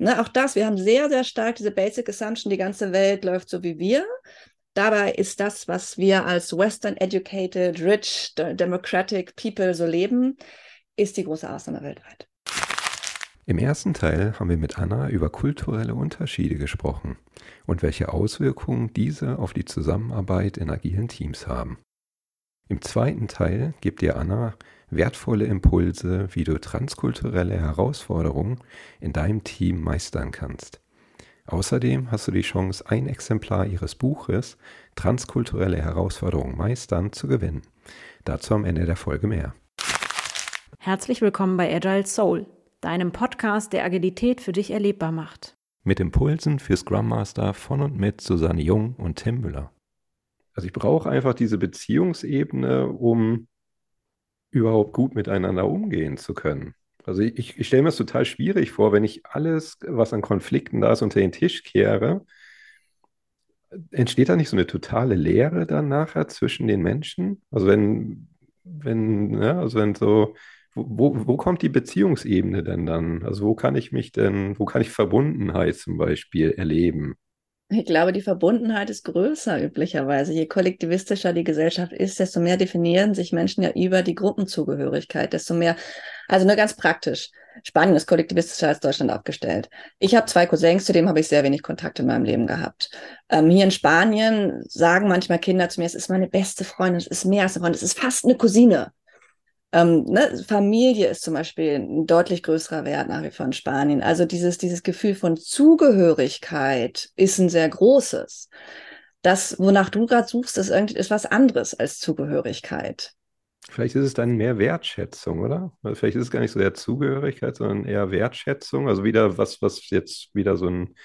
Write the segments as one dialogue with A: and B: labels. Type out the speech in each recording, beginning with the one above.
A: Ne, auch das, wir haben sehr, sehr stark diese Basic Assumption, die ganze Welt läuft so wie wir. Dabei ist das, was wir als Western Educated, Rich, Democratic People so leben, ist die große Ausnahme weltweit.
B: Im ersten Teil haben wir mit Anna über kulturelle Unterschiede gesprochen und welche Auswirkungen diese auf die Zusammenarbeit in agilen Teams haben. Im zweiten Teil gibt dir Anna wertvolle Impulse, wie du transkulturelle Herausforderungen in deinem Team meistern kannst. Außerdem hast du die Chance, ein Exemplar ihres Buches Transkulturelle Herausforderungen meistern zu gewinnen. Dazu am Ende der Folge mehr.
C: Herzlich willkommen bei Agile Soul, deinem Podcast, der Agilität für dich erlebbar macht.
B: Mit Impulsen für Scrum Master von und mit Susanne Jung und Tim Müller. Also ich brauche einfach diese Beziehungsebene, um überhaupt gut miteinander umgehen zu können. Also ich, ich stelle mir das total schwierig vor, wenn ich alles, was an Konflikten da ist, unter den Tisch kehre. Entsteht da nicht so eine totale Leere dann nachher zwischen den Menschen? Also wenn, wenn, ne, also wenn so, wo, wo kommt die Beziehungsebene denn dann? Also wo kann ich mich denn, wo kann ich Verbundenheit zum Beispiel erleben?
A: Ich glaube, die Verbundenheit ist größer üblicherweise. Je kollektivistischer die Gesellschaft ist, desto mehr definieren sich Menschen ja über die Gruppenzugehörigkeit, desto mehr, also nur ganz praktisch. Spanien ist kollektivistischer als Deutschland aufgestellt. Ich habe zwei Cousins, zu denen habe ich sehr wenig Kontakt in meinem Leben gehabt. Ähm, hier in Spanien sagen manchmal Kinder zu mir, es ist meine beste Freundin, es ist mehr als eine Freundin, es ist fast eine Cousine. Ähm, ne, Familie ist zum Beispiel ein deutlich größerer Wert nach wie vor in Spanien. Also dieses, dieses Gefühl von Zugehörigkeit ist ein sehr großes. Das, wonach du gerade suchst, ist irgendwie ist was anderes als Zugehörigkeit.
B: Vielleicht ist es dann mehr Wertschätzung, oder? Vielleicht ist es gar nicht so der Zugehörigkeit, sondern eher Wertschätzung. Also wieder was, was jetzt wieder so ein,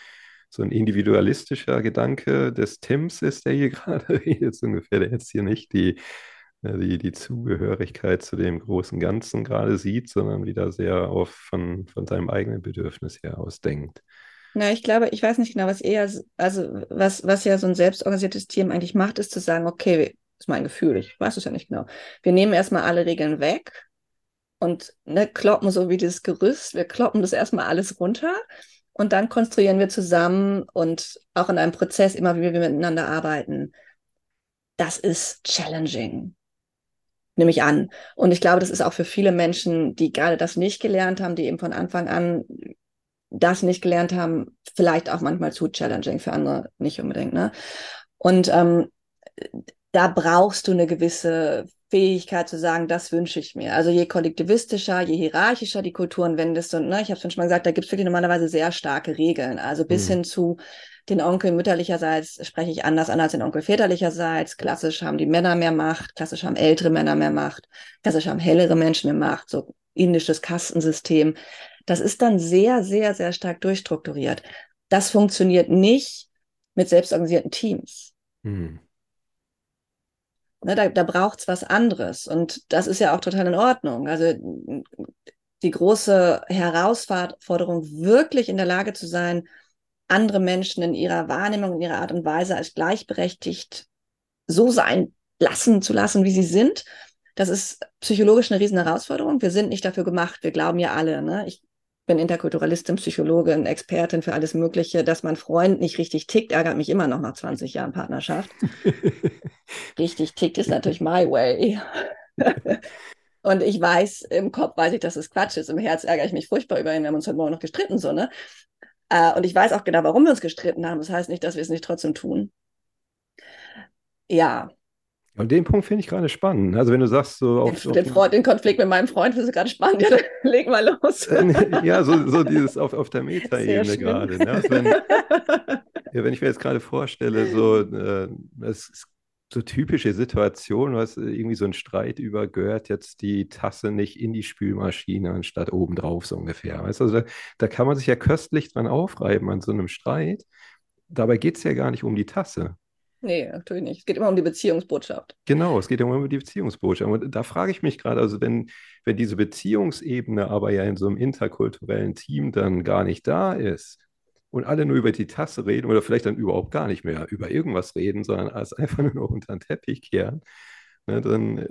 B: so ein individualistischer Gedanke des Tims ist, der hier gerade redet, ungefähr, der jetzt hier nicht die die, die Zugehörigkeit zu dem großen Ganzen gerade sieht, sondern wieder sehr auf von, von seinem eigenen Bedürfnis her aus denkt.
A: Na, ich glaube, ich weiß nicht genau, was eher, also was, was ja so ein selbstorganisiertes Team eigentlich macht, ist zu sagen, okay, ist mein Gefühl, ich weiß es ja nicht genau. Wir nehmen erstmal alle Regeln weg und ne, kloppen so wie das Gerüst, wir kloppen das erstmal alles runter und dann konstruieren wir zusammen und auch in einem Prozess immer, wie wir miteinander arbeiten. Das ist challenging nehme ich an. Und ich glaube, das ist auch für viele Menschen, die gerade das nicht gelernt haben, die eben von Anfang an das nicht gelernt haben, vielleicht auch manchmal zu challenging, für andere nicht unbedingt. Ne? Und ähm, da brauchst du eine gewisse Fähigkeit zu sagen, das wünsche ich mir. Also je kollektivistischer, je hierarchischer die Kulturen wendest und ne, ich habe schon mal gesagt, da gibt es wirklich normalerweise sehr starke Regeln. Also bis mhm. hin zu den Onkel mütterlicherseits spreche ich anders an als den Onkel väterlicherseits. Klassisch haben die Männer mehr Macht, klassisch haben ältere Männer mehr Macht, klassisch haben hellere Menschen mehr Macht, so indisches Kastensystem. Das ist dann sehr, sehr, sehr stark durchstrukturiert. Das funktioniert nicht mit selbstorganisierten Teams. Mhm. Ne, da da braucht es was anderes. Und das ist ja auch total in Ordnung. Also die große Herausforderung, wirklich in der Lage zu sein, andere Menschen in ihrer Wahrnehmung, in ihrer Art und Weise als gleichberechtigt so sein lassen zu lassen, wie sie sind. Das ist psychologisch eine riesen Herausforderung. Wir sind nicht dafür gemacht. Wir glauben ja alle. Ne? Ich bin Interkulturalistin, Psychologin, Expertin für alles Mögliche. Dass mein Freund nicht richtig tickt, ärgert mich immer noch nach 20 Jahren Partnerschaft. richtig tickt ist natürlich my way. Und ich weiß, im Kopf weiß ich, dass es Quatsch ist. Im Herz ärgere ich mich furchtbar über ihn. Wir haben uns heute Morgen noch gestritten, so, ne? Äh, und ich weiß auch genau, warum wir uns gestritten haben. Das heißt nicht, dass wir es nicht trotzdem tun. Ja.
B: Und den Punkt finde ich gerade spannend. Also wenn du sagst so...
A: Auf, den, den, Freund, den, Konflikt mit meinem Freund findest du gerade spannend. Ja, leg mal los.
B: ja, so, so dieses auf, auf der Metaebene gerade. Ne? Also wenn, ja, wenn ich mir jetzt gerade vorstelle, so äh, es, es so typische Situation, was irgendwie so ein Streit über, gehört jetzt die Tasse nicht in die Spülmaschine anstatt oben drauf, so ungefähr. Weißt du, also da, da kann man sich ja köstlich dran aufreiben an so einem Streit. Dabei geht es ja gar nicht um die Tasse.
A: Nee, natürlich nicht. Es geht immer um die Beziehungsbotschaft.
B: Genau, es geht immer um die Beziehungsbotschaft. Und da frage ich mich gerade, also wenn, wenn diese Beziehungsebene aber ja in so einem interkulturellen Team dann gar nicht da ist, und alle nur über die Tasse reden oder vielleicht dann überhaupt gar nicht mehr über irgendwas reden, sondern alles einfach nur noch unter den Teppich kehren, ne, dann äh,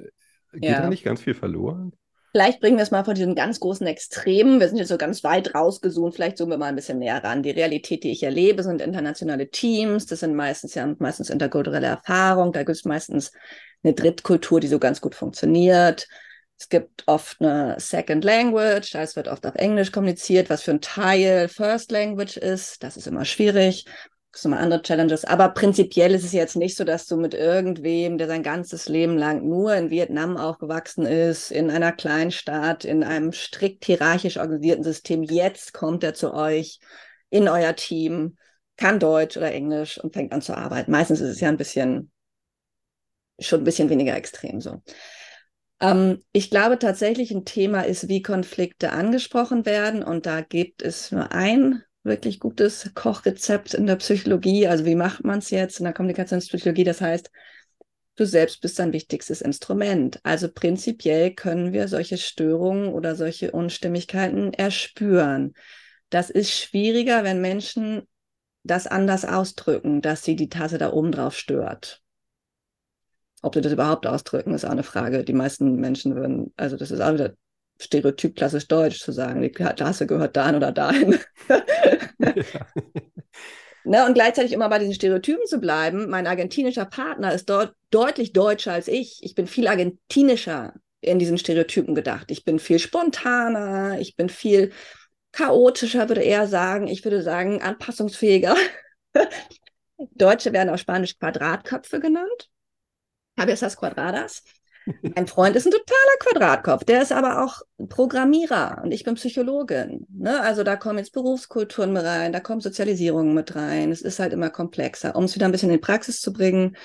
B: geht ja. da nicht ganz viel verloren.
A: Vielleicht bringen wir es mal von diesen ganz großen Extremen. Wir sind jetzt so ganz weit rausgezoomt. Vielleicht zoomen wir mal ein bisschen näher ran. Die Realität, die ich erlebe, sind internationale Teams. Das sind meistens ja meistens interkulturelle Erfahrungen. Da gibt es meistens eine Drittkultur, die so ganz gut funktioniert. Es gibt oft eine Second Language, es wird oft auf Englisch kommuniziert, was für ein Teil First Language ist. Das ist immer schwierig. Das sind mal andere Challenges. Aber prinzipiell ist es jetzt nicht so, dass du mit irgendwem, der sein ganzes Leben lang nur in Vietnam aufgewachsen ist, in einer kleinen Stadt, in einem strikt hierarchisch organisierten System, jetzt kommt er zu euch in euer Team, kann Deutsch oder Englisch und fängt an zu arbeiten. Meistens ist es ja ein bisschen, schon ein bisschen weniger extrem so. Ähm, ich glaube tatsächlich, ein Thema ist, wie Konflikte angesprochen werden. Und da gibt es nur ein wirklich gutes Kochrezept in der Psychologie. Also wie macht man es jetzt in der Kommunikationspsychologie? Das heißt, du selbst bist dein wichtigstes Instrument. Also prinzipiell können wir solche Störungen oder solche Unstimmigkeiten erspüren. Das ist schwieriger, wenn Menschen das anders ausdrücken, dass sie die Tasse da oben drauf stört. Ob sie das überhaupt ausdrücken, ist auch eine Frage. Die meisten Menschen würden, also das ist auch wieder Stereotyp klassisch deutsch zu sagen, die Klasse gehört dahin oder dahin. ne, und gleichzeitig immer bei diesen Stereotypen zu bleiben. Mein argentinischer Partner ist dort deutlich deutscher als ich. Ich bin viel argentinischer in diesen Stereotypen gedacht. Ich bin viel spontaner, ich bin viel chaotischer, würde er sagen. Ich würde sagen, anpassungsfähiger. Deutsche werden auf Spanisch Quadratköpfe genannt. Cabezas Quadradas. Mein Freund ist ein totaler Quadratkopf, der ist aber auch Programmierer und ich bin Psychologin. Ne? Also da kommen jetzt Berufskulturen mit rein, da kommt Sozialisierung mit rein. Es ist halt immer komplexer. Um es wieder ein bisschen in Praxis zu bringen,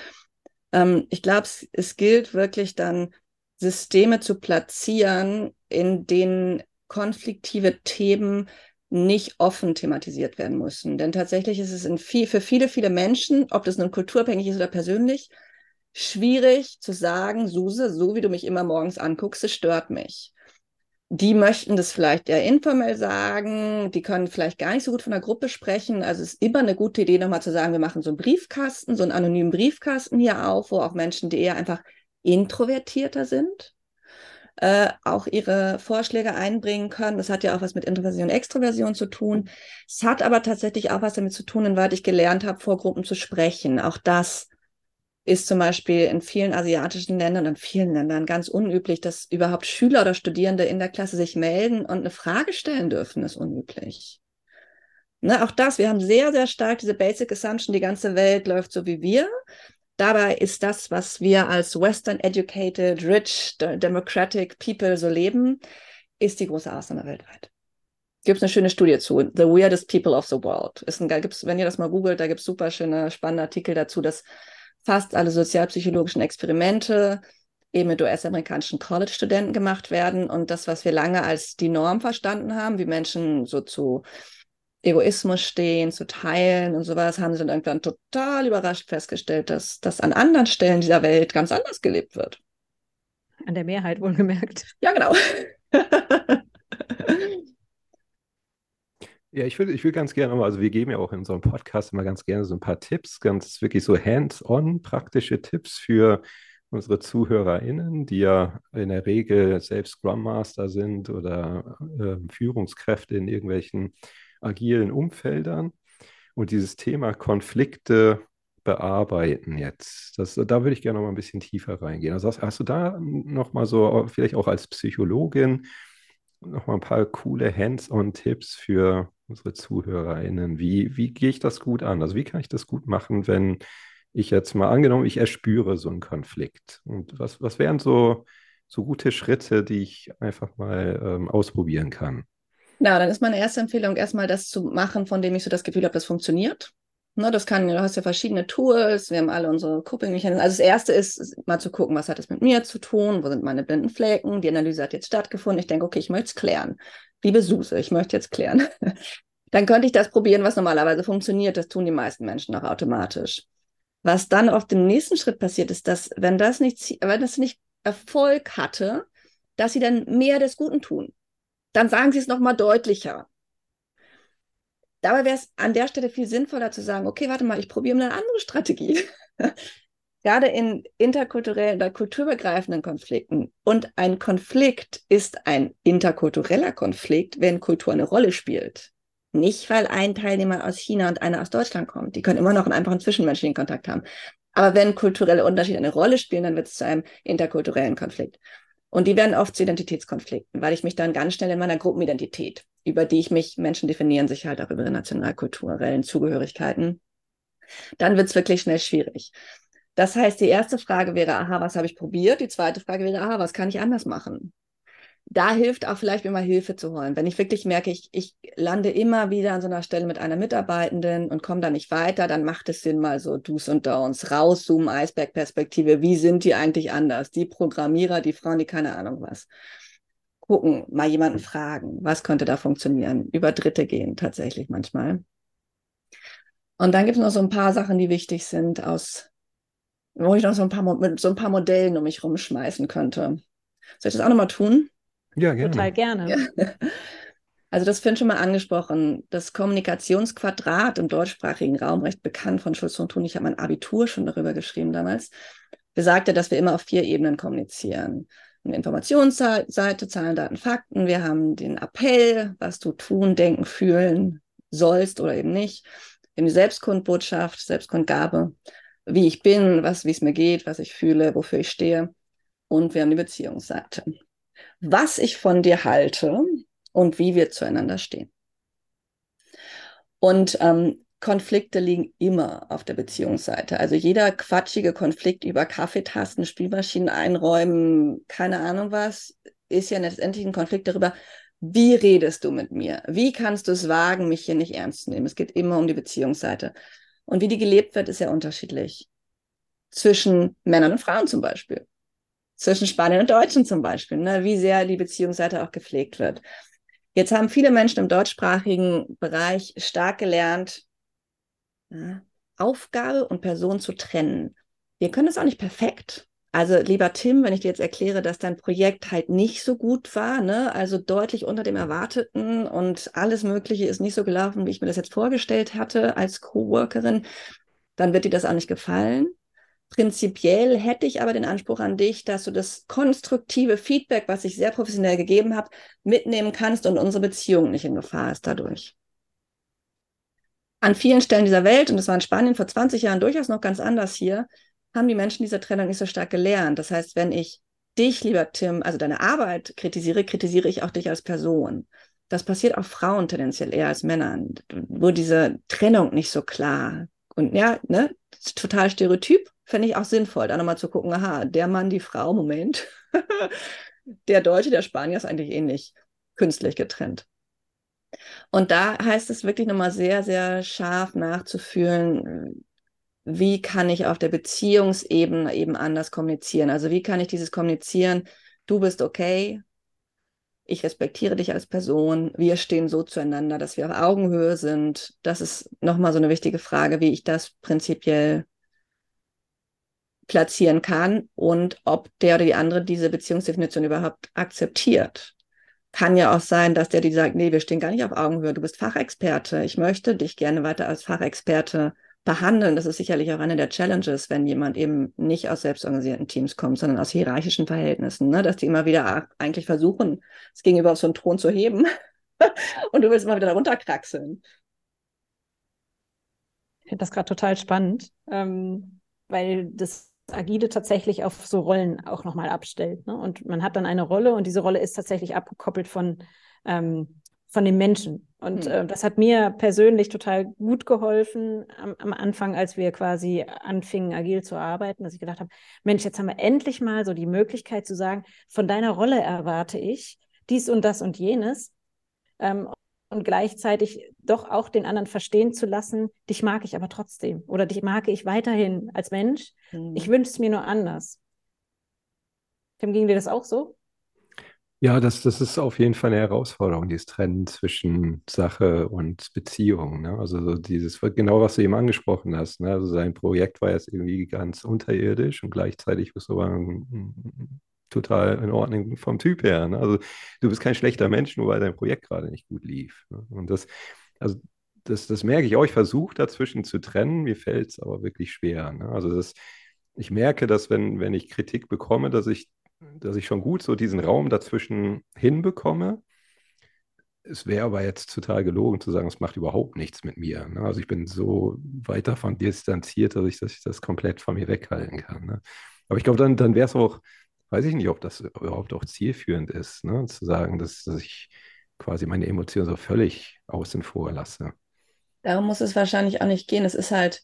A: ähm, ich glaube, es, es gilt wirklich dann, Systeme zu platzieren, in denen konfliktive Themen nicht offen thematisiert werden müssen. Denn tatsächlich ist es viel, für viele, viele Menschen, ob das nun kulturabhängig ist oder persönlich, schwierig zu sagen, Suse, so wie du mich immer morgens anguckst, es stört mich. Die möchten das vielleicht eher informell sagen, die können vielleicht gar nicht so gut von der Gruppe sprechen. Also es ist immer eine gute Idee, nochmal zu sagen, wir machen so einen Briefkasten, so einen anonymen Briefkasten hier auf, wo auch Menschen, die eher einfach introvertierter sind, äh, auch ihre Vorschläge einbringen können. Das hat ja auch was mit Introversion und Extroversion zu tun. Es hat aber tatsächlich auch was damit zu tun, inwieweit ich gelernt habe, vor Gruppen zu sprechen. Auch das ist zum Beispiel in vielen asiatischen Ländern und vielen Ländern ganz unüblich, dass überhaupt Schüler oder Studierende in der Klasse sich melden und eine Frage stellen dürfen, ist unüblich. Ne, auch das, wir haben sehr, sehr stark diese Basic Assumption, die ganze Welt läuft so wie wir. Dabei ist das, was wir als Western Educated, Rich, Democratic People so leben, ist die große Ausnahme weltweit. Gibt es eine schöne Studie zu, The Weirdest People of the World. Ist ein, gibt's, wenn ihr das mal googelt, da gibt es super schöne, spannende Artikel dazu, dass fast alle sozialpsychologischen Experimente eben mit US-amerikanischen College-Studenten gemacht werden. Und das, was wir lange als die Norm verstanden haben, wie Menschen so zu Egoismus stehen, zu teilen und sowas, haben sie dann irgendwann total überrascht festgestellt, dass das an anderen Stellen dieser Welt ganz anders gelebt wird.
C: An der Mehrheit wohlgemerkt.
A: Ja, genau.
B: Ja, ich will, ich will ganz gerne mal, also wir geben ja auch in unserem Podcast immer ganz gerne so ein paar Tipps, ganz wirklich so hands-on praktische Tipps für unsere ZuhörerInnen, die ja in der Regel selbst Scrum Master sind oder äh, Führungskräfte in irgendwelchen agilen Umfeldern. Und dieses Thema Konflikte bearbeiten jetzt, das, da würde ich gerne noch mal ein bisschen tiefer reingehen. Also hast, hast du da noch mal so, vielleicht auch als Psychologin, noch mal ein paar coole Hands-on-Tipps für unsere ZuhörerInnen. Wie, wie gehe ich das gut an? Also wie kann ich das gut machen, wenn ich jetzt mal angenommen, ich erspüre so einen Konflikt? Und was, was wären so, so gute Schritte, die ich einfach mal ähm, ausprobieren kann?
A: Na, dann ist meine erste Empfehlung erstmal das zu machen, von dem ich so das Gefühl habe, das funktioniert. Ne, das kann, du hast ja verschiedene Tools, wir haben alle unsere Coping-Mechanismen. Also das erste ist mal zu gucken, was hat das mit mir zu tun, wo sind meine blinden Flecken, die Analyse hat jetzt stattgefunden, ich denke, okay, ich möchte es klären liebe Suse, ich möchte jetzt klären, dann könnte ich das probieren, was normalerweise funktioniert. Das tun die meisten Menschen auch automatisch. Was dann auf dem nächsten Schritt passiert, ist, dass wenn das nicht, wenn das nicht Erfolg hatte, dass sie dann mehr des Guten tun. Dann sagen sie es nochmal deutlicher. Dabei wäre es an der Stelle viel sinnvoller zu sagen, okay, warte mal, ich probiere mal eine andere Strategie. gerade in interkulturellen oder kulturübergreifenden Konflikten. Und ein Konflikt ist ein interkultureller Konflikt, wenn Kultur eine Rolle spielt. Nicht, weil ein Teilnehmer aus China und einer aus Deutschland kommt. Die können immer noch einen einfachen zwischenmenschlichen Kontakt haben. Aber wenn kulturelle Unterschiede eine Rolle spielen, dann wird es zu einem interkulturellen Konflikt. Und die werden oft zu Identitätskonflikten, weil ich mich dann ganz schnell in meiner Gruppenidentität, über die ich mich, Menschen definieren sich halt auch über ihre nationalkulturellen Zugehörigkeiten, dann wird es wirklich schnell schwierig. Das heißt, die erste Frage wäre, aha, was habe ich probiert? Die zweite Frage wäre, aha, was kann ich anders machen? Da hilft auch vielleicht mir mal Hilfe zu holen. Wenn ich wirklich merke, ich, ich lande immer wieder an so einer Stelle mit einer Mitarbeitenden und komme da nicht weiter, dann macht es Sinn, mal so Do's und Don'ts, rauszoomen, Eisbergperspektive. Wie sind die eigentlich anders? Die Programmierer, die Frauen, die keine Ahnung was. Gucken, mal jemanden fragen, was könnte da funktionieren? Über Dritte gehen tatsächlich manchmal. Und dann gibt es noch so ein paar Sachen, die wichtig sind aus wo ich noch so ein paar, mit so ein paar Modellen um mich rumschmeißen könnte. Soll ich das auch nochmal tun?
C: Ja, gerne. Total gerne. Ja.
A: Also das finde ich schon mal angesprochen. Das Kommunikationsquadrat im deutschsprachigen Raum, recht bekannt von Schulz und Thun. Ich habe mein Abitur schon darüber geschrieben damals. Besagte, dass wir immer auf vier Ebenen kommunizieren. Eine Informationsseite, Zahlen, Daten, Fakten. Wir haben den Appell, was du tun, denken, fühlen sollst oder eben nicht. Wir haben die Selbstkundbotschaft, Selbstkundgabe wie ich bin, was, wie es mir geht, was ich fühle, wofür ich stehe. Und wir haben die Beziehungsseite. Was ich von dir halte und wie wir zueinander stehen. Und ähm, Konflikte liegen immer auf der Beziehungsseite. Also jeder quatschige Konflikt über Kaffeetasten, Spielmaschinen einräumen, keine Ahnung was, ist ja letztendlich ein Konflikt darüber, wie redest du mit mir? Wie kannst du es wagen, mich hier nicht ernst zu nehmen? Es geht immer um die Beziehungsseite. Und wie die gelebt wird, ist ja unterschiedlich. Zwischen Männern und Frauen zum Beispiel. Zwischen Spaniern und Deutschen zum Beispiel. Ne? Wie sehr die Beziehungsseite auch gepflegt wird. Jetzt haben viele Menschen im deutschsprachigen Bereich stark gelernt, ja, Aufgabe und Person zu trennen. Wir können das auch nicht perfekt. Also lieber Tim, wenn ich dir jetzt erkläre, dass dein Projekt halt nicht so gut war, ne, also deutlich unter dem Erwarteten und alles Mögliche ist nicht so gelaufen, wie ich mir das jetzt vorgestellt hatte als Coworkerin, dann wird dir das auch nicht gefallen. Prinzipiell hätte ich aber den Anspruch an dich, dass du das konstruktive Feedback, was ich sehr professionell gegeben habe, mitnehmen kannst und unsere Beziehung nicht in Gefahr ist dadurch. An vielen Stellen dieser Welt, und das war in Spanien vor 20 Jahren durchaus noch ganz anders hier, haben die Menschen diese Trennung nicht so stark gelernt. Das heißt, wenn ich dich, lieber Tim, also deine Arbeit kritisiere, kritisiere ich auch dich als Person. Das passiert auch Frauen tendenziell eher als Männern, wo diese Trennung nicht so klar und ja, ne, total stereotyp, fände ich auch sinnvoll, da nochmal zu gucken, aha, der Mann, die Frau, Moment, der Deutsche, der Spanier ist eigentlich ähnlich künstlich getrennt. Und da heißt es wirklich nochmal sehr, sehr scharf nachzufühlen, wie kann ich auf der Beziehungsebene eben anders kommunizieren? Also wie kann ich dieses Kommunizieren, du bist okay, ich respektiere dich als Person, wir stehen so zueinander, dass wir auf Augenhöhe sind. Das ist nochmal so eine wichtige Frage, wie ich das prinzipiell platzieren kann und ob der oder die andere diese Beziehungsdefinition überhaupt akzeptiert. Kann ja auch sein, dass der die sagt, nee, wir stehen gar nicht auf Augenhöhe, du bist Fachexperte, ich möchte dich gerne weiter als Fachexperte behandeln. Das ist sicherlich auch eine der Challenges, wenn jemand eben nicht aus selbstorganisierten Teams kommt, sondern aus hierarchischen Verhältnissen, ne? dass die immer wieder eigentlich versuchen, es gegenüber auf so einen Thron zu heben und du willst immer wieder darunter kraxeln.
C: Ich finde das gerade total spannend, ähm, weil das Agile tatsächlich auf so Rollen auch nochmal abstellt. Ne? Und man hat dann eine Rolle und diese Rolle ist tatsächlich abgekoppelt von ähm, von den Menschen. Und mhm. äh, das hat mir persönlich total gut geholfen am, am, Anfang, als wir quasi anfingen, agil zu arbeiten, dass ich gedacht habe, Mensch, jetzt haben wir endlich mal so die Möglichkeit zu sagen, von deiner Rolle erwarte ich dies und das und jenes. Ähm, und gleichzeitig doch auch den anderen verstehen zu lassen, dich mag ich aber trotzdem oder dich mag ich weiterhin als Mensch. Mhm. Ich wünsche es mir nur anders. Tim, ging dir das auch so?
B: Ja, das, das ist auf jeden Fall eine Herausforderung, dieses Trennen zwischen Sache und Beziehung. Ne? Also so dieses, genau was du eben angesprochen hast. Ne? Also sein Projekt war jetzt irgendwie ganz unterirdisch und gleichzeitig bist du aber total in Ordnung vom Typ her. Ne? Also du bist kein schlechter Mensch, nur weil dein Projekt gerade nicht gut lief. Ne? Und das, also das, das merke ich auch. Ich versuche dazwischen zu trennen, mir fällt es aber wirklich schwer. Ne? Also das ich merke, dass wenn, wenn ich Kritik bekomme, dass ich, dass ich schon gut so diesen Raum dazwischen hinbekomme. Es wäre aber jetzt total gelogen zu sagen, es macht überhaupt nichts mit mir. Ne? Also ich bin so weit davon distanziert, dass ich, dass ich das komplett von mir weghalten kann. Ne? Aber ich glaube, dann, dann wäre es auch, weiß ich nicht, ob das überhaupt auch zielführend ist, ne? zu sagen, dass, dass ich quasi meine Emotionen so völlig außen vor lasse.
A: Darum muss es wahrscheinlich auch nicht gehen. Es ist halt,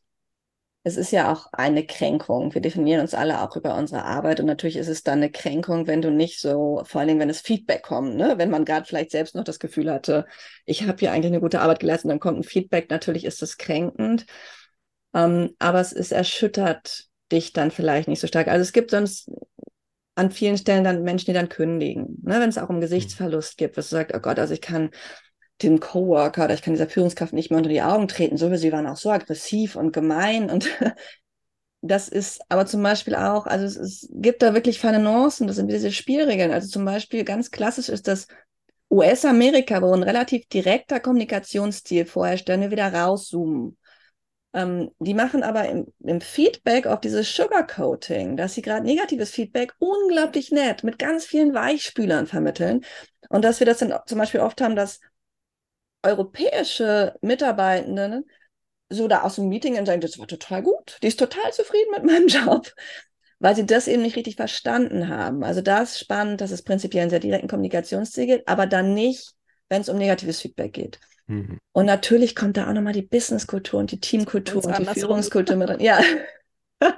A: es ist ja auch eine Kränkung. Wir definieren uns alle auch über unsere Arbeit und natürlich ist es dann eine Kränkung, wenn du nicht so, vor allen Dingen, wenn es Feedback kommt, ne? wenn man gerade vielleicht selbst noch das Gefühl hatte, ich habe hier eigentlich eine gute Arbeit geleistet, dann kommt ein Feedback, natürlich ist das kränkend, ähm, aber es ist erschüttert dich dann vielleicht nicht so stark. Also es gibt sonst an vielen Stellen dann Menschen, die dann kündigen, ne? wenn es auch um Gesichtsverlust geht, was du sagst, oh Gott, also ich kann dem Coworker oder ich kann dieser Führungskraft nicht mehr unter die Augen treten. So, sie waren auch so aggressiv und gemein und das ist aber zum Beispiel auch, also es, es gibt da wirklich feine Nuancen, das sind diese Spielregeln. Also zum Beispiel ganz klassisch ist das US-Amerika, wo ein relativ direkter Kommunikationsstil vorherrscht, wenn wir wieder rauszoomen. Ähm, die machen aber im, im Feedback auf dieses Sugarcoating, dass sie gerade negatives Feedback unglaublich nett mit ganz vielen Weichspülern vermitteln. Und dass wir das dann zum Beispiel oft haben, dass europäische Mitarbeitenden so da aus dem Meeting und sagen, das war total gut, die ist total zufrieden mit meinem Job, weil sie das eben nicht richtig verstanden haben. Also das ist spannend, dass es prinzipiell einen sehr direkten Kommunikationsstil geht, aber dann nicht, wenn es um negatives Feedback geht. Mhm. Und natürlich kommt da auch nochmal die Businesskultur und die Teamkultur und, und die Führungskultur mit drin. Ja.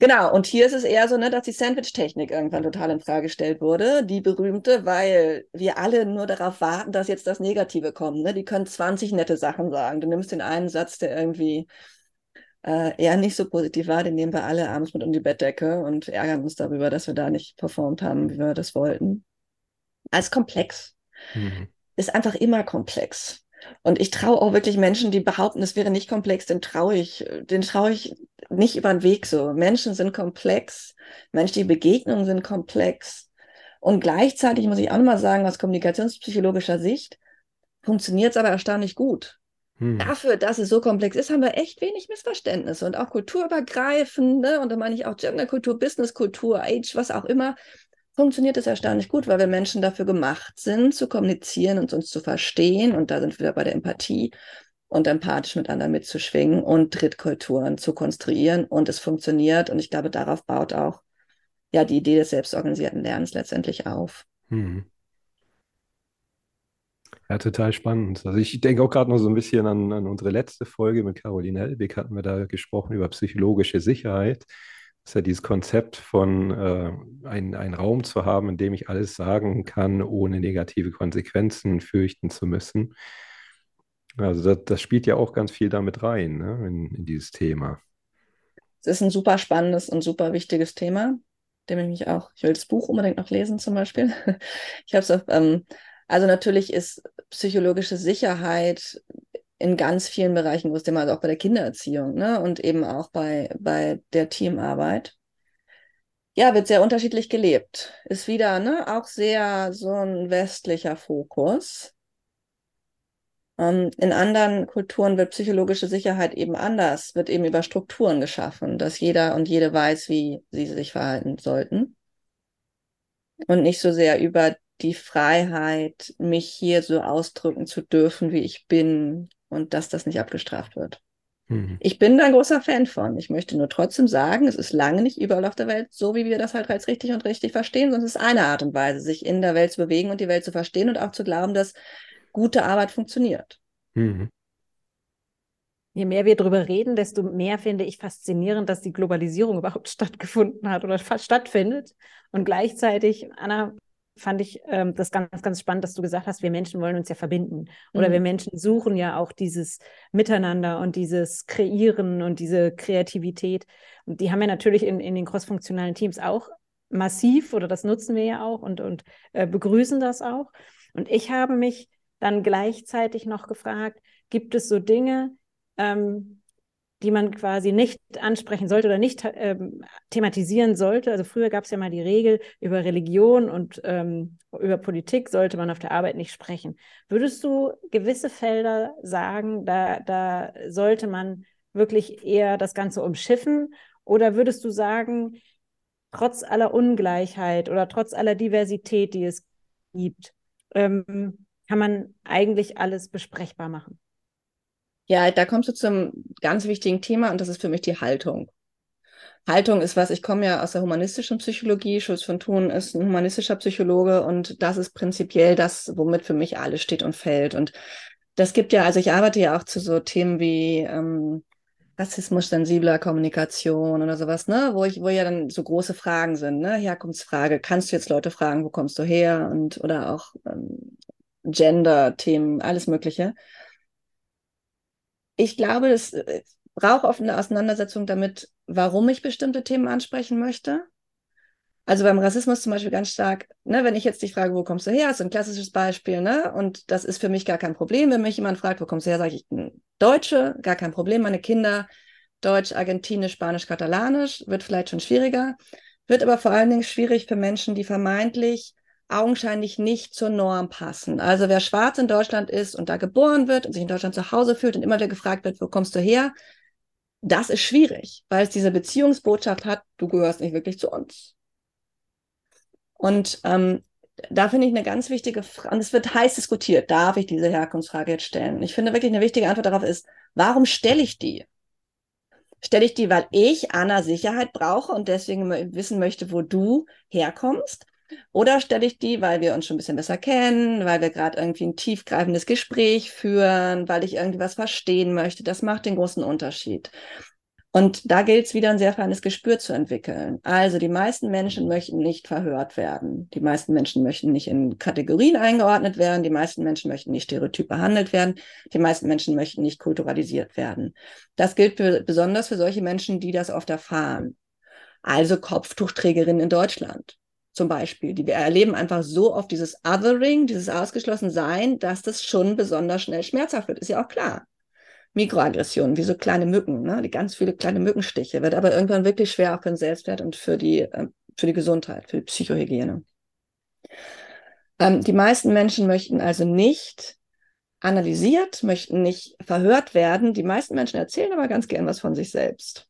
A: Genau, und hier ist es eher so, ne, dass die Sandwich-Technik irgendwann total in Frage gestellt wurde, die berühmte, weil wir alle nur darauf warten, dass jetzt das Negative kommt. Ne? Die können 20 nette Sachen sagen. Du nimmst den einen Satz, der irgendwie äh, eher nicht so positiv war, den nehmen wir alle abends mit um die Bettdecke und ärgern uns darüber, dass wir da nicht performt haben, wie wir das wollten. Als komplex. Mhm. Ist einfach immer komplex. Und ich traue auch wirklich Menschen, die behaupten, es wäre nicht komplex, den traue ich, den traue ich nicht über den Weg so. Menschen sind komplex, menschliche Begegnungen sind komplex. Und gleichzeitig muss ich auch nochmal sagen, aus kommunikationspsychologischer Sicht funktioniert es aber erstaunlich gut. Hm. Dafür, dass es so komplex ist, haben wir echt wenig Missverständnisse und auch kulturübergreifend, ne? und da meine ich auch Genderkultur, Businesskultur, Age, was auch immer, funktioniert es erstaunlich gut, weil wir Menschen dafür gemacht sind, zu kommunizieren und uns zu verstehen. Und da sind wir bei der Empathie und empathisch mit anderen mitzuschwingen und Drittkulturen zu konstruieren. Und es funktioniert. Und ich glaube, darauf baut auch ja die Idee des selbstorganisierten Lernens letztendlich auf. Hm.
B: Ja, total spannend. Also ich denke auch gerade noch so ein bisschen an, an unsere letzte Folge mit Caroline Elbeck, hatten wir da gesprochen über psychologische Sicherheit ist ja dieses Konzept von äh, ein, einen Raum zu haben, in dem ich alles sagen kann, ohne negative Konsequenzen fürchten zu müssen. Also das, das spielt ja auch ganz viel damit rein, ne, in, in dieses Thema.
A: Es ist ein super spannendes und super wichtiges Thema, dem ich mich auch, ich will das Buch unbedingt noch lesen zum Beispiel. Ich habe es ähm, also natürlich ist psychologische Sicherheit in ganz vielen Bereichen großes Thema, also auch bei der Kindererziehung ne? und eben auch bei, bei der Teamarbeit. Ja, wird sehr unterschiedlich gelebt. Ist wieder ne, auch sehr so ein westlicher Fokus. Ähm, in anderen Kulturen wird psychologische Sicherheit eben anders, wird eben über Strukturen geschaffen, dass jeder und jede weiß, wie sie sich verhalten sollten. Und nicht so sehr über die Freiheit, mich hier so ausdrücken zu dürfen, wie ich bin, und dass das nicht abgestraft wird. Mhm. Ich bin da ein großer Fan von. Ich möchte nur trotzdem sagen, es ist lange nicht überall auf der Welt so, wie wir das halt als richtig und richtig verstehen, sondern es ist eine Art und Weise, sich in der Welt zu bewegen und die Welt zu verstehen und auch zu glauben, dass gute Arbeit funktioniert. Mhm.
C: Je mehr wir darüber reden, desto mehr finde ich faszinierend, dass die Globalisierung überhaupt stattgefunden hat oder stattfindet. Und gleichzeitig, Anna, fand ich ähm, das ganz, ganz spannend, dass du gesagt hast, wir Menschen wollen uns ja verbinden. Oder mhm. wir Menschen suchen ja auch dieses Miteinander und dieses Kreieren und diese Kreativität. Und die haben wir natürlich in, in den crossfunktionalen Teams auch massiv oder das nutzen wir ja auch und, und äh, begrüßen das auch. Und ich habe mich dann gleichzeitig noch gefragt, gibt es so Dinge, ähm, die man quasi nicht ansprechen sollte oder nicht ähm, thematisieren sollte. Also früher gab es ja mal die Regel, über Religion und ähm, über Politik sollte man auf der Arbeit nicht sprechen. Würdest du gewisse Felder sagen, da, da sollte man wirklich eher das Ganze umschiffen? Oder würdest du sagen, trotz aller Ungleichheit oder trotz aller Diversität, die es gibt, ähm, kann man eigentlich alles besprechbar machen?
A: Ja, da kommst du zum ganz wichtigen Thema und das ist für mich die Haltung. Haltung ist was, ich komme ja aus der humanistischen Psychologie, Schulz von Thun ist ein humanistischer Psychologe und das ist prinzipiell das, womit für mich alles steht und fällt. Und das gibt ja, also ich arbeite ja auch zu so Themen wie ähm, rassismus-sensibler Kommunikation oder sowas, ne, wo ich, wo ja dann so große Fragen sind, ne, Herkunftsfrage, kannst du jetzt Leute fragen, wo kommst du her und oder auch ähm, Gender-Themen, alles Mögliche. Ich glaube, es äh, braucht oft eine Auseinandersetzung damit, warum ich bestimmte Themen ansprechen möchte. Also beim Rassismus zum Beispiel ganz stark, ne, wenn ich jetzt dich frage, wo kommst du her, ist ein klassisches Beispiel, ne? Und das ist für mich gar kein Problem. Wenn mich jemand fragt, wo kommst du her, sage ich Deutsche, gar kein Problem. Meine Kinder Deutsch, Argentinisch, Spanisch, Katalanisch, wird vielleicht schon schwieriger, wird aber vor allen Dingen schwierig für Menschen, die vermeintlich augenscheinlich nicht zur Norm passen. Also wer schwarz in Deutschland ist und da geboren wird und sich in Deutschland zu Hause fühlt und immer wieder gefragt wird, wo kommst du her, das ist schwierig, weil es diese Beziehungsbotschaft hat, du gehörst nicht wirklich zu uns. Und ähm, da finde ich eine ganz wichtige Frage, und es wird heiß diskutiert, darf ich diese Herkunftsfrage jetzt stellen? Ich finde wirklich eine wichtige Antwort darauf ist, warum stelle ich die? Stelle ich die, weil ich Anna Sicherheit brauche und deswegen wissen möchte, wo du herkommst? Oder stelle ich die, weil wir uns schon ein bisschen besser kennen, weil wir gerade irgendwie ein tiefgreifendes Gespräch führen, weil ich irgendwie was verstehen möchte? Das macht den großen Unterschied. Und da gilt es wieder ein sehr feines Gespür zu entwickeln. Also die meisten Menschen möchten nicht verhört werden. Die meisten Menschen möchten nicht in Kategorien eingeordnet werden. Die meisten Menschen möchten nicht stereotyp behandelt werden. Die meisten Menschen möchten nicht kulturalisiert werden. Das gilt für, besonders für solche Menschen, die das oft erfahren. Also Kopftuchträgerinnen in Deutschland zum Beispiel. Die wir erleben einfach so oft dieses Othering, dieses Ausgeschlossensein, dass das schon besonders schnell schmerzhaft wird. Ist ja auch klar. Mikroaggressionen, wie so kleine Mücken, ne? die ganz viele kleine Mückenstiche, wird aber irgendwann wirklich schwer auch für den Selbstwert und für die, äh, für die Gesundheit, für die Psychohygiene. Ähm, die meisten Menschen möchten also nicht analysiert, möchten nicht verhört werden. Die meisten Menschen erzählen aber ganz gern was von sich selbst.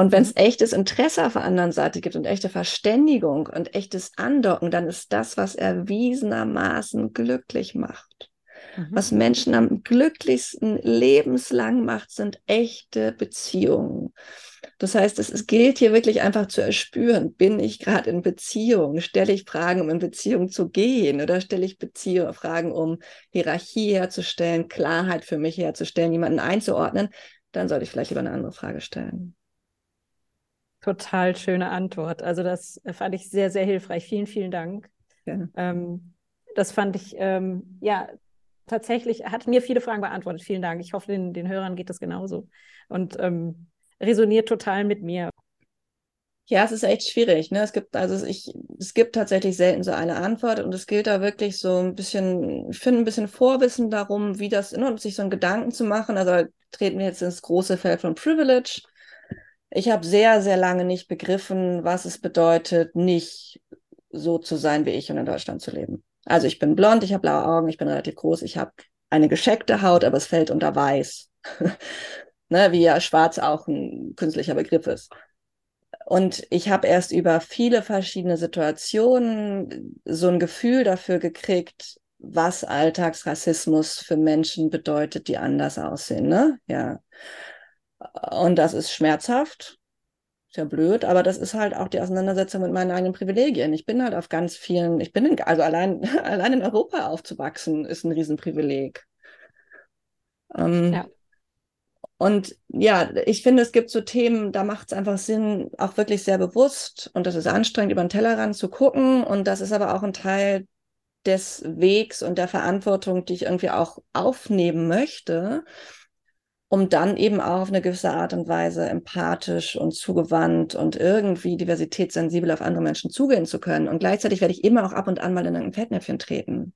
A: Und wenn es echtes Interesse auf der anderen Seite gibt und echte Verständigung und echtes Andocken, dann ist das, was erwiesenermaßen glücklich macht. Mhm. Was Menschen am glücklichsten lebenslang macht, sind echte Beziehungen. Das heißt, es, es gilt hier wirklich einfach zu erspüren, bin ich gerade in Beziehung? Stelle ich Fragen, um in Beziehung zu gehen? Oder stelle ich Beziehung, Fragen, um Hierarchie herzustellen, Klarheit für mich herzustellen, jemanden einzuordnen? Dann sollte ich vielleicht lieber eine andere Frage stellen.
C: Total schöne Antwort. Also das fand ich sehr, sehr hilfreich. Vielen, vielen Dank. Ähm, das fand ich ähm, ja tatsächlich, hat mir viele Fragen beantwortet. Vielen Dank. Ich hoffe, den, den Hörern geht das genauso. Und ähm, resoniert total mit mir.
A: Ja, es ist echt schwierig. Ne? Es gibt also ich, es gibt tatsächlich selten so eine Antwort und es gilt da wirklich so ein bisschen, ich finde ein bisschen Vorwissen darum, wie das, ne, sich so einen Gedanken zu machen. Also treten wir jetzt ins große Feld von Privilege. Ich habe sehr, sehr lange nicht begriffen, was es bedeutet, nicht so zu sein wie ich und in Deutschland zu leben. Also ich bin blond, ich habe blaue Augen, ich bin relativ groß, ich habe eine gescheckte Haut, aber es fällt unter weiß. ne, wie ja schwarz auch ein künstlicher Begriff ist. Und ich habe erst über viele verschiedene Situationen so ein Gefühl dafür gekriegt, was Alltagsrassismus für Menschen bedeutet, die anders aussehen. Ne? Ja. Und das ist schmerzhaft. Ist ja blöd, aber das ist halt auch die Auseinandersetzung mit meinen eigenen Privilegien. Ich bin halt auf ganz vielen, ich bin, in, also allein, allein in Europa aufzuwachsen, ist ein Riesenprivileg. Ähm, ja. Und ja, ich finde, es gibt so Themen, da macht es einfach Sinn, auch wirklich sehr bewusst, und das ist anstrengend, über den Tellerrand zu gucken. Und das ist aber auch ein Teil des Wegs und der Verantwortung, die ich irgendwie auch aufnehmen möchte, um dann eben auch auf eine gewisse Art und Weise empathisch und zugewandt und irgendwie diversitätssensibel auf andere Menschen zugehen zu können. Und gleichzeitig werde ich immer auch ab und an mal in ein Fettnäpfchen treten.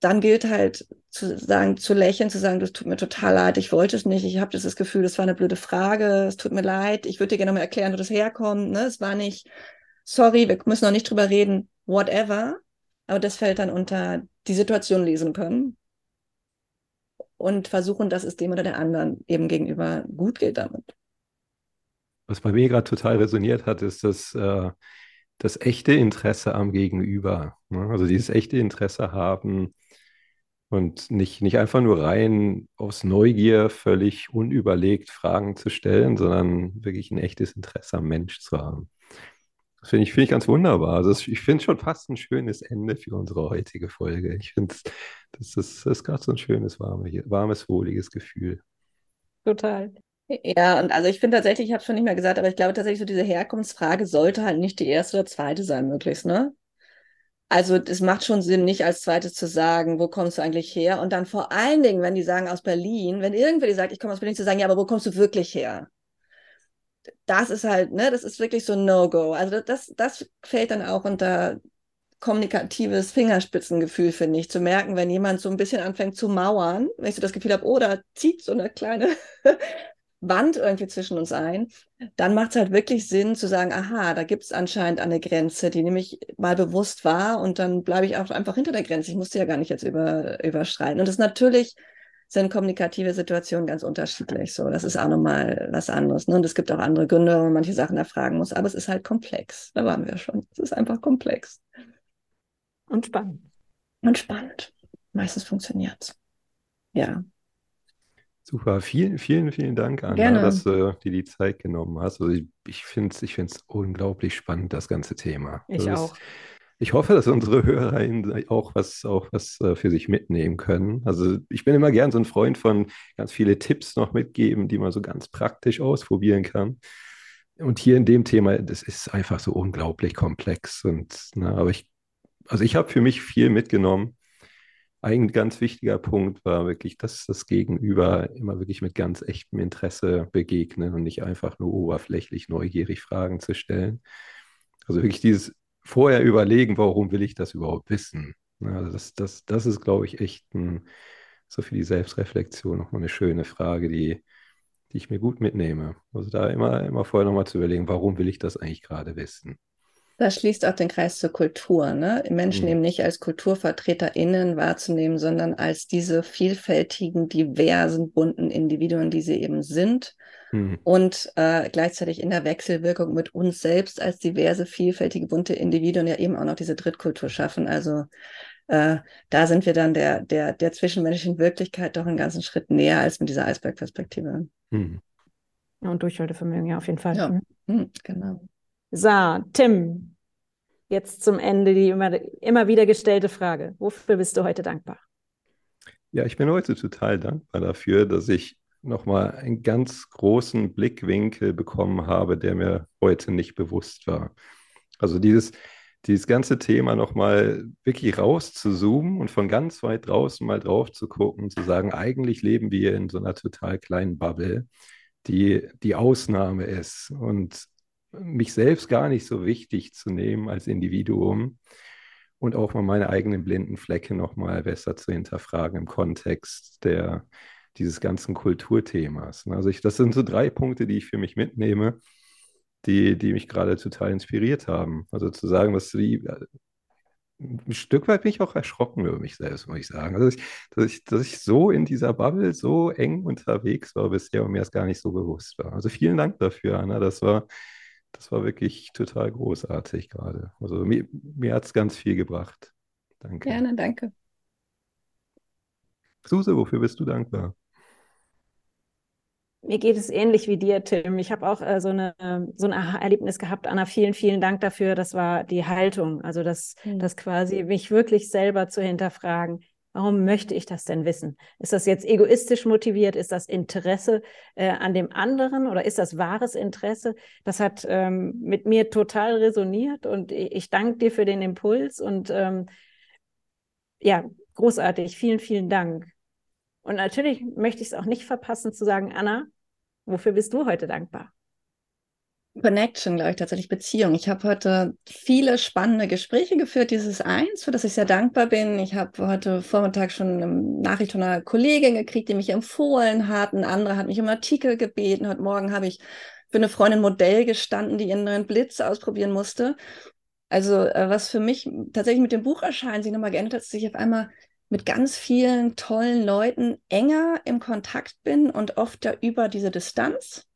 A: Dann gilt halt zu sagen, zu lächeln, zu sagen, das tut mir total leid, ich wollte es nicht, ich habe das Gefühl, das war eine blöde Frage, es tut mir leid, ich würde dir gerne mal erklären, wo das herkommt. Ne? Es war nicht, sorry, wir müssen noch nicht drüber reden, whatever. Aber das fällt dann unter die Situation lesen können und versuchen, dass es dem oder der anderen eben gegenüber gut geht damit.
B: was bei mir gerade total resoniert hat, ist das, äh, das echte Interesse am Gegenüber. Ne? Also dieses echte Interesse haben und nicht, nicht einfach nur rein aus Neugier völlig unüberlegt Fragen zu stellen, sondern wirklich ein echtes Interesse am Mensch zu haben. Das finde ich, find ich ganz wunderbar. Also ich finde schon fast ein schönes Ende für unsere heutige Folge. Ich finde, das ist, ist gerade so ein schönes, warmes, warmes, wohliges Gefühl.
C: Total.
A: Ja, und also ich finde tatsächlich, ich habe es schon nicht mehr gesagt, aber ich glaube tatsächlich, so diese Herkunftsfrage sollte halt nicht die erste oder zweite sein, möglichst, ne? Also es macht schon Sinn, nicht als zweites zu sagen, wo kommst du eigentlich her? Und dann vor allen Dingen, wenn die sagen aus Berlin, wenn irgendwer die sagt, ich komme aus Berlin, zu sagen, ja, aber wo kommst du wirklich her? Das ist halt, ne, das ist wirklich so ein No-Go. Also das, das fällt dann auch unter kommunikatives Fingerspitzengefühl, finde ich, zu merken, wenn jemand so ein bisschen anfängt zu mauern, wenn ich so das Gefühl habe, oh, da zieht so eine kleine Wand irgendwie zwischen uns ein, dann macht es halt wirklich Sinn zu sagen, aha, da gibt es anscheinend eine Grenze, die nämlich mal bewusst war und dann bleibe ich auch einfach hinter der Grenze. Ich musste ja gar nicht jetzt über, überschreiten. Und das natürlich sind kommunikative Situationen ganz unterschiedlich. So, das ist auch nochmal was anderes. Ne? Und es gibt auch andere Gründe, wo man manche Sachen erfragen muss, aber es ist halt komplex. Da waren wir schon. Es ist einfach komplex.
C: Und spannend.
A: Und spannend. Meistens funktioniert es. Ja.
B: Super, vielen, vielen, vielen Dank, Anna,
A: Gerne.
B: dass du dir die Zeit genommen hast. Also ich, ich finde es ich find's unglaublich spannend, das ganze Thema.
C: Ich
B: das
C: auch.
B: Ist, ich hoffe, dass unsere HörerInnen auch was, auch was äh, für sich mitnehmen können. Also ich bin immer gern so ein Freund von ganz viele Tipps noch mitgeben, die man so ganz praktisch ausprobieren kann. Und hier in dem Thema, das ist einfach so unglaublich komplex. Und na, aber ich, also ich habe für mich viel mitgenommen ein ganz wichtiger Punkt war wirklich, dass das Gegenüber immer wirklich mit ganz echtem Interesse begegnen und nicht einfach nur oberflächlich neugierig Fragen zu stellen. Also wirklich dieses vorher überlegen, warum will ich das überhaupt wissen? Also das, das, das ist, glaube ich, echt ein, so für die Selbstreflexion nochmal eine schöne Frage, die, die ich mir gut mitnehme. Also da immer, immer vorher nochmal zu überlegen, warum will ich das eigentlich gerade wissen?
A: Das schließt auch den Kreis zur Kultur, ne? Menschen
B: Mhm.
A: eben nicht als KulturvertreterInnen wahrzunehmen, sondern als diese vielfältigen, diversen, bunten Individuen, die sie eben sind.
B: Mhm.
A: Und äh, gleichzeitig in der Wechselwirkung mit uns selbst als diverse, vielfältige, bunte Individuen ja eben auch noch diese Drittkultur schaffen. Also äh, da sind wir dann der, der, der zwischenmenschlichen Wirklichkeit doch einen ganzen Schritt näher als mit dieser Eisbergperspektive.
B: Mhm.
C: Und Durchhaltevermögen, ja, auf jeden Fall.
A: Ja.
C: Mhm.
A: Hm, genau.
C: So, Tim, jetzt zum Ende die immer, immer wieder gestellte Frage. Wofür bist du heute dankbar?
B: Ja, ich bin heute total dankbar dafür, dass ich nochmal einen ganz großen Blickwinkel bekommen habe, der mir heute nicht bewusst war. Also dieses, dieses ganze Thema nochmal wirklich rauszuzoomen und von ganz weit draußen mal drauf zu gucken, zu sagen, eigentlich leben wir in so einer total kleinen Bubble, die die Ausnahme ist und mich selbst gar nicht so wichtig zu nehmen als Individuum und auch mal meine eigenen blinden Flecke nochmal besser zu hinterfragen im Kontext der, dieses ganzen Kulturthemas. Also ich, das sind so drei Punkte, die ich für mich mitnehme, die, die mich gerade total inspiriert haben. Also zu sagen, dass die, ein Stück weit bin ich auch erschrocken über mich selbst, muss ich sagen. Also ich, dass, ich, dass ich so in dieser Bubble so eng unterwegs war bisher und mir das gar nicht so bewusst war. Also vielen Dank dafür, Anna. Das war, das war wirklich total großartig gerade. Also mir, mir hat es ganz viel gebracht. Danke.
A: Gerne, danke.
B: Suse, wofür bist du dankbar?
C: Mir geht es ähnlich wie dir, Tim. Ich habe auch äh, so, eine, so ein Aha-Erlebnis gehabt. Anna, vielen, vielen Dank dafür. Das war die Haltung. Also das,
A: Hm.
C: das quasi mich wirklich selber zu hinterfragen. Warum möchte ich das denn wissen? Ist das jetzt egoistisch motiviert? Ist das Interesse äh, an dem anderen oder ist das wahres Interesse? Das hat ähm, mit mir total resoniert und ich, ich danke dir für den Impuls und ähm, ja, großartig. Vielen, vielen Dank. Und natürlich möchte ich es auch nicht verpassen zu sagen, Anna, wofür bist du heute dankbar?
A: Connection, glaube ich, tatsächlich Beziehung. Ich habe heute viele spannende Gespräche geführt, dieses eins, für das ich sehr dankbar bin. Ich habe heute Vormittag schon eine Nachricht von einer Kollegin gekriegt, die mich empfohlen hat. Ein anderer hat mich um Artikel gebeten. Heute Morgen habe ich für eine Freundin Modell gestanden, die ihren neuen Blitz ausprobieren musste. Also äh, was für mich tatsächlich mit dem Bucherscheinen sich nochmal geändert hat, dass ich auf einmal mit ganz vielen tollen Leuten enger im Kontakt bin und oft ja über diese Distanz.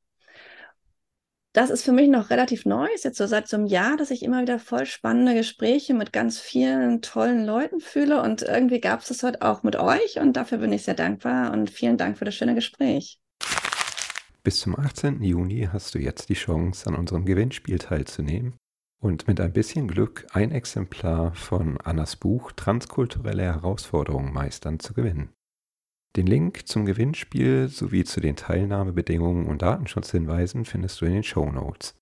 A: Das ist für mich noch relativ neu. Ist jetzt so seit so einem Jahr, dass ich immer wieder voll spannende Gespräche mit ganz vielen tollen Leuten fühle. Und irgendwie gab es das heute auch mit euch. Und dafür bin ich sehr dankbar. Und vielen Dank für das schöne Gespräch.
B: Bis zum 18. Juni hast du jetzt die Chance, an unserem Gewinnspiel teilzunehmen und mit ein bisschen Glück ein Exemplar von Annas Buch Transkulturelle Herausforderungen meistern zu gewinnen. Den Link zum Gewinnspiel sowie zu den Teilnahmebedingungen und Datenschutzhinweisen findest du in den Show Notes.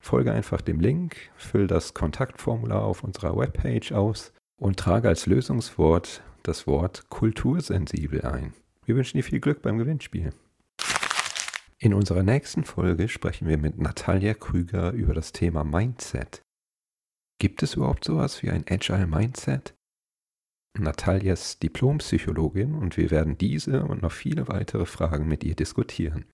B: Folge einfach dem Link, füll das Kontaktformular auf unserer Webpage aus und trage als Lösungswort das Wort kultursensibel ein. Wir wünschen dir viel Glück beim Gewinnspiel. In unserer nächsten Folge sprechen wir mit Natalia Krüger über das Thema Mindset. Gibt es überhaupt sowas wie ein Agile Mindset? Natalia ist Diplompsychologin und wir werden diese und noch viele weitere Fragen mit ihr diskutieren.